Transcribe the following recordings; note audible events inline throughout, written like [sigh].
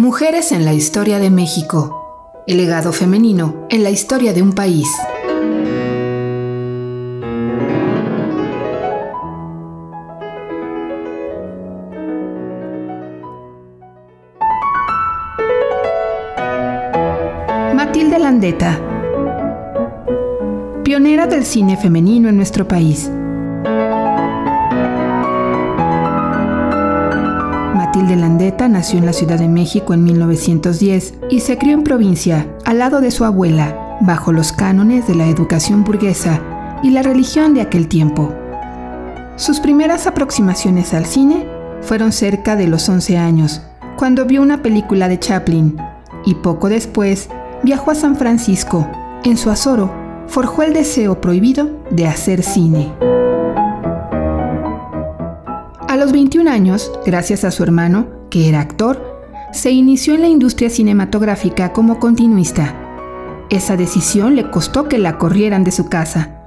Mujeres en la historia de México. El legado femenino en la historia de un país. Matilde Landeta. Pionera del cine femenino en nuestro país. Matilde Landeta nació en la Ciudad de México en 1910 y se crió en provincia, al lado de su abuela, bajo los cánones de la educación burguesa y la religión de aquel tiempo. Sus primeras aproximaciones al cine fueron cerca de los 11 años, cuando vio una película de Chaplin, y poco después viajó a San Francisco. En su azoro, forjó el deseo prohibido de hacer cine. Los 21 años, gracias a su hermano, que era actor, se inició en la industria cinematográfica como continuista. Esa decisión le costó que la corrieran de su casa,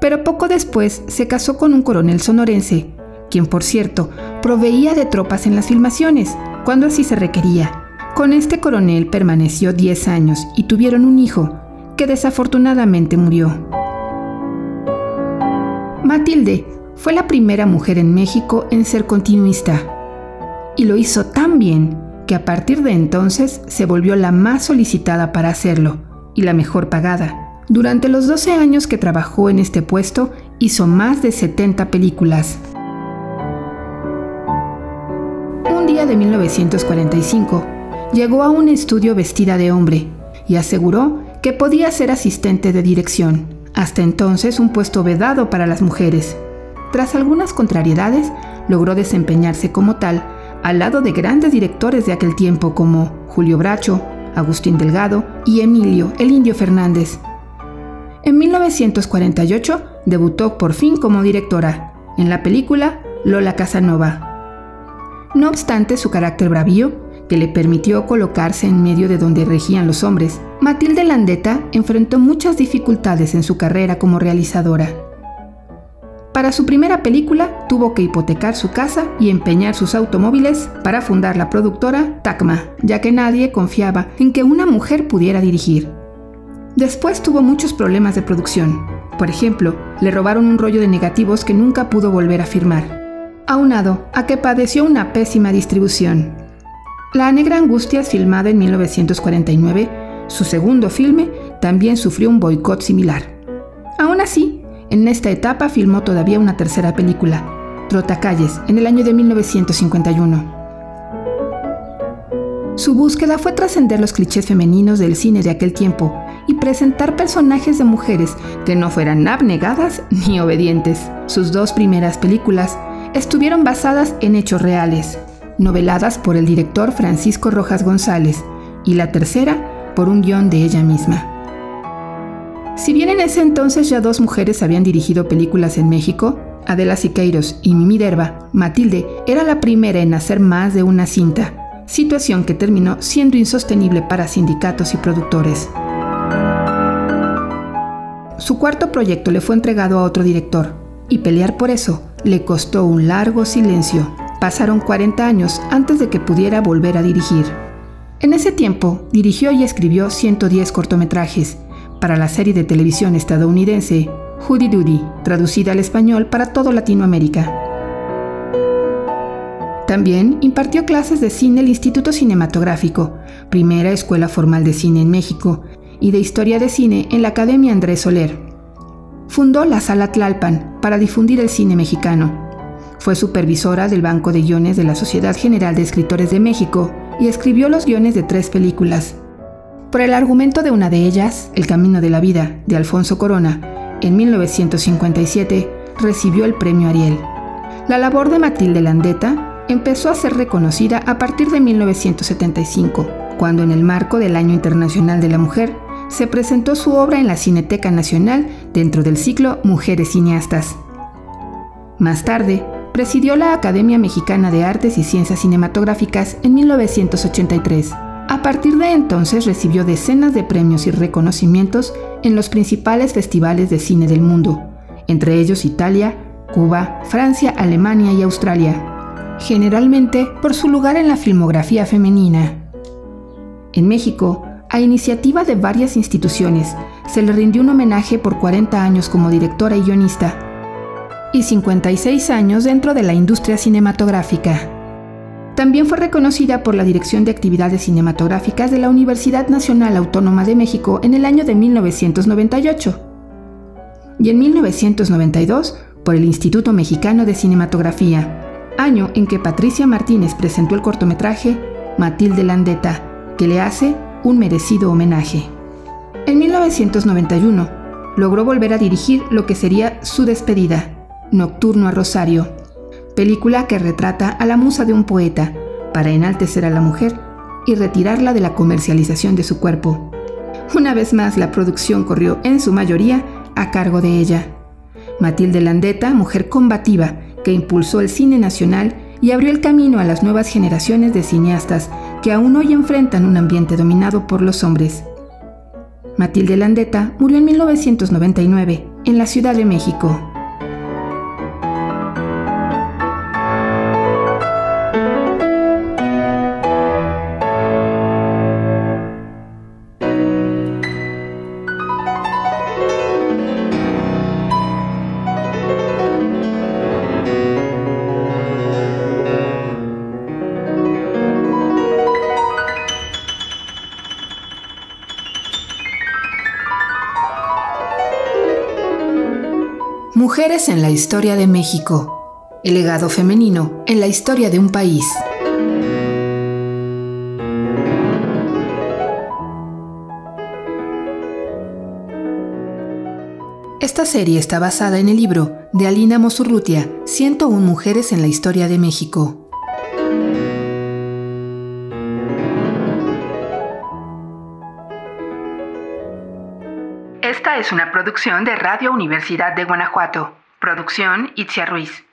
pero poco después se casó con un coronel sonorense, quien por cierto proveía de tropas en las filmaciones, cuando así se requería. Con este coronel permaneció 10 años y tuvieron un hijo, que desafortunadamente murió. Matilde fue la primera mujer en México en ser continuista. Y lo hizo tan bien que a partir de entonces se volvió la más solicitada para hacerlo y la mejor pagada. Durante los 12 años que trabajó en este puesto, hizo más de 70 películas. Un día de 1945, llegó a un estudio vestida de hombre y aseguró que podía ser asistente de dirección, hasta entonces un puesto vedado para las mujeres. Tras algunas contrariedades, logró desempeñarse como tal al lado de grandes directores de aquel tiempo como Julio Bracho, Agustín Delgado y Emilio el Indio Fernández. En 1948 debutó por fin como directora en la película Lola Casanova. No obstante su carácter bravío, que le permitió colocarse en medio de donde regían los hombres, Matilde Landeta enfrentó muchas dificultades en su carrera como realizadora. Para su primera película tuvo que hipotecar su casa y empeñar sus automóviles para fundar la productora Tacma, ya que nadie confiaba en que una mujer pudiera dirigir. Después tuvo muchos problemas de producción. Por ejemplo, le robaron un rollo de negativos que nunca pudo volver a firmar. Aunado a que padeció una pésima distribución. La Negra Angustia, filmada en 1949, su segundo filme, también sufrió un boicot similar. Aún así, en esta etapa filmó todavía una tercera película, Trotacalles, en el año de 1951. Su búsqueda fue trascender los clichés femeninos del cine de aquel tiempo y presentar personajes de mujeres que no fueran abnegadas [laughs] ni obedientes. Sus dos primeras películas estuvieron basadas en hechos reales, noveladas por el director Francisco Rojas González, y la tercera por un guion de ella misma. Si bien en ese entonces ya dos mujeres habían dirigido películas en México, Adela Siqueiros y Mimi Derba, Matilde era la primera en hacer más de una cinta, situación que terminó siendo insostenible para sindicatos y productores. Su cuarto proyecto le fue entregado a otro director, y pelear por eso le costó un largo silencio. Pasaron 40 años antes de que pudiera volver a dirigir. En ese tiempo, dirigió y escribió 110 cortometrajes, para la serie de televisión estadounidense Judy Duty, traducida al español para todo Latinoamérica. También impartió clases de cine el Instituto Cinematográfico, primera escuela formal de cine en México, y de historia de cine en la Academia Andrés Soler. Fundó la Sala Tlalpan para difundir el cine mexicano. Fue supervisora del Banco de Guiones de la Sociedad General de Escritores de México y escribió los guiones de tres películas, por el argumento de una de ellas, El Camino de la Vida, de Alfonso Corona, en 1957 recibió el premio Ariel. La labor de Matilde Landeta empezó a ser reconocida a partir de 1975, cuando en el marco del Año Internacional de la Mujer se presentó su obra en la Cineteca Nacional dentro del ciclo Mujeres Cineastas. Más tarde, presidió la Academia Mexicana de Artes y Ciencias Cinematográficas en 1983 a partir de entonces recibió decenas de premios y reconocimientos en los principales festivales de cine del mundo, entre ellos Italia, Cuba, Francia, Alemania y Australia, generalmente por su lugar en la filmografía femenina. En México, a iniciativa de varias instituciones, se le rindió un homenaje por 40 años como directora y guionista y 56 años dentro de la industria cinematográfica. También fue reconocida por la Dirección de Actividades Cinematográficas de la Universidad Nacional Autónoma de México en el año de 1998 y en 1992 por el Instituto Mexicano de Cinematografía, año en que Patricia Martínez presentó el cortometraje Matilde Landeta, que le hace un merecido homenaje. En 1991, logró volver a dirigir lo que sería su despedida, Nocturno a Rosario, película que retrata a la musa de un poeta para enaltecer a la mujer y retirarla de la comercialización de su cuerpo. Una vez más, la producción corrió en su mayoría a cargo de ella. Matilde Landeta, mujer combativa que impulsó el cine nacional y abrió el camino a las nuevas generaciones de cineastas que aún hoy enfrentan un ambiente dominado por los hombres. Matilde Landeta murió en 1999 en la Ciudad de México. Mujeres en la historia de México. El legado femenino en la historia de un país. Esta serie está basada en el libro de Alina Mosurrutia, 101 Mujeres en la Historia de México. Es una producción de Radio Universidad de Guanajuato. Producción Itzia Ruiz.